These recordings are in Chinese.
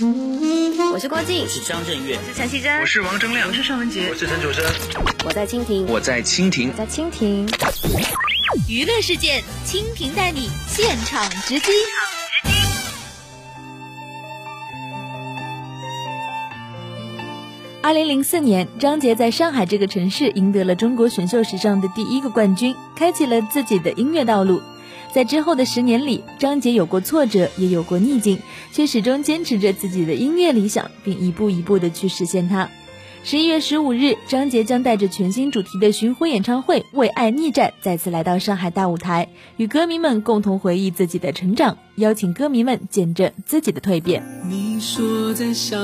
我是郭靖，我是张震岳，我是陈绮贞，我是王铮亮，我是尚雯婕，我是陈楚生。我在蜻蜓，我在蜻蜓，在蜻蜓。娱乐事件，蜻蜓带你现场直击。二零零四年，张杰在上海这个城市赢得了中国选秀史上的第一个冠军，开启了自己的音乐道路。在之后的十年里，张杰有过挫折，也有过逆境，却始终坚持着自己的音乐理想，并一步一步的去实现它。十一月十五日，张杰将带着全新主题的巡回演唱会《为爱逆战》再次来到上海大舞台，与歌迷们共同回忆自己的成长，邀请歌迷们见证自己的蜕变。你说在想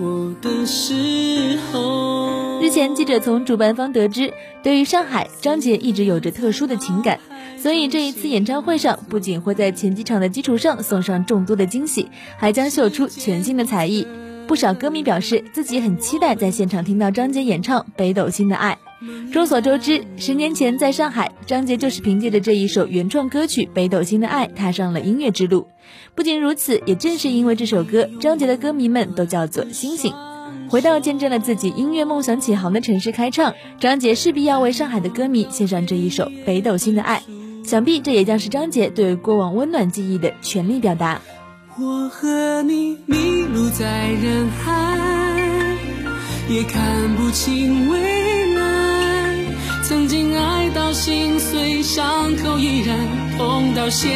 我的时候，前记者从主办方得知，对于上海，张杰一直有着特殊的情感，所以这一次演唱会上不仅会在前几场的基础上送上众多的惊喜，还将秀出全新的才艺。不少歌迷表示自己很期待在现场听到张杰演唱《北斗星的爱》。众所周知，十年前在上海，张杰就是凭借着这一首原创歌曲《北斗星的爱》踏上了音乐之路。不仅如此，也正是因为这首歌，张杰的歌迷们都叫做星星。回到见证了自己音乐梦想起航的城市开唱，张杰势必要为上海的歌迷献上这一首《北斗星的爱》。想必这也将是张杰对过往温暖记忆的全力表达。我和你迷路在人海，也看不清未来。曾经爱到心碎，伤口依然痛到现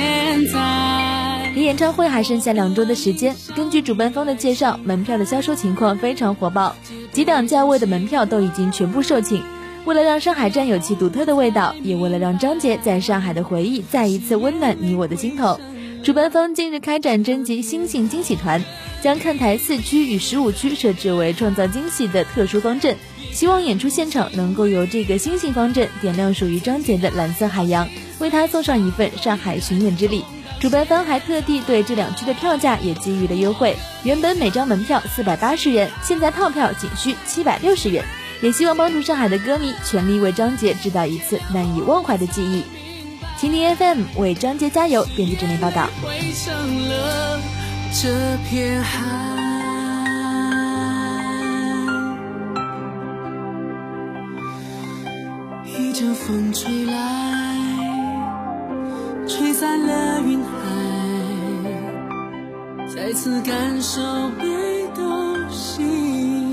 在。离演唱会还剩下两周的时间，根据主办方的介绍，门票的销售情况非常火爆，几档价位的门票都已经全部售罄。为了让上海站有其独特的味道，也为了让张杰在上海的回忆再一次温暖你我的心头。主办方近日开展征集星星惊喜团，将看台四区与十五区设置为创造惊喜的特殊方阵，希望演出现场能够由这个星星方阵点亮属于张杰的蓝色海洋，为他送上一份上海巡演之礼。主办方还特地对这两区的票价也给予了优惠，原本每张门票四百八十元，现在套票仅需七百六十元，也希望帮助上海的歌迷全力为张杰制造一次难以忘怀的记忆。蜻蜓 FM 为张杰加油，编辑整理报道。这片海，一阵风吹来，吹散了云海，再次感受北斗星。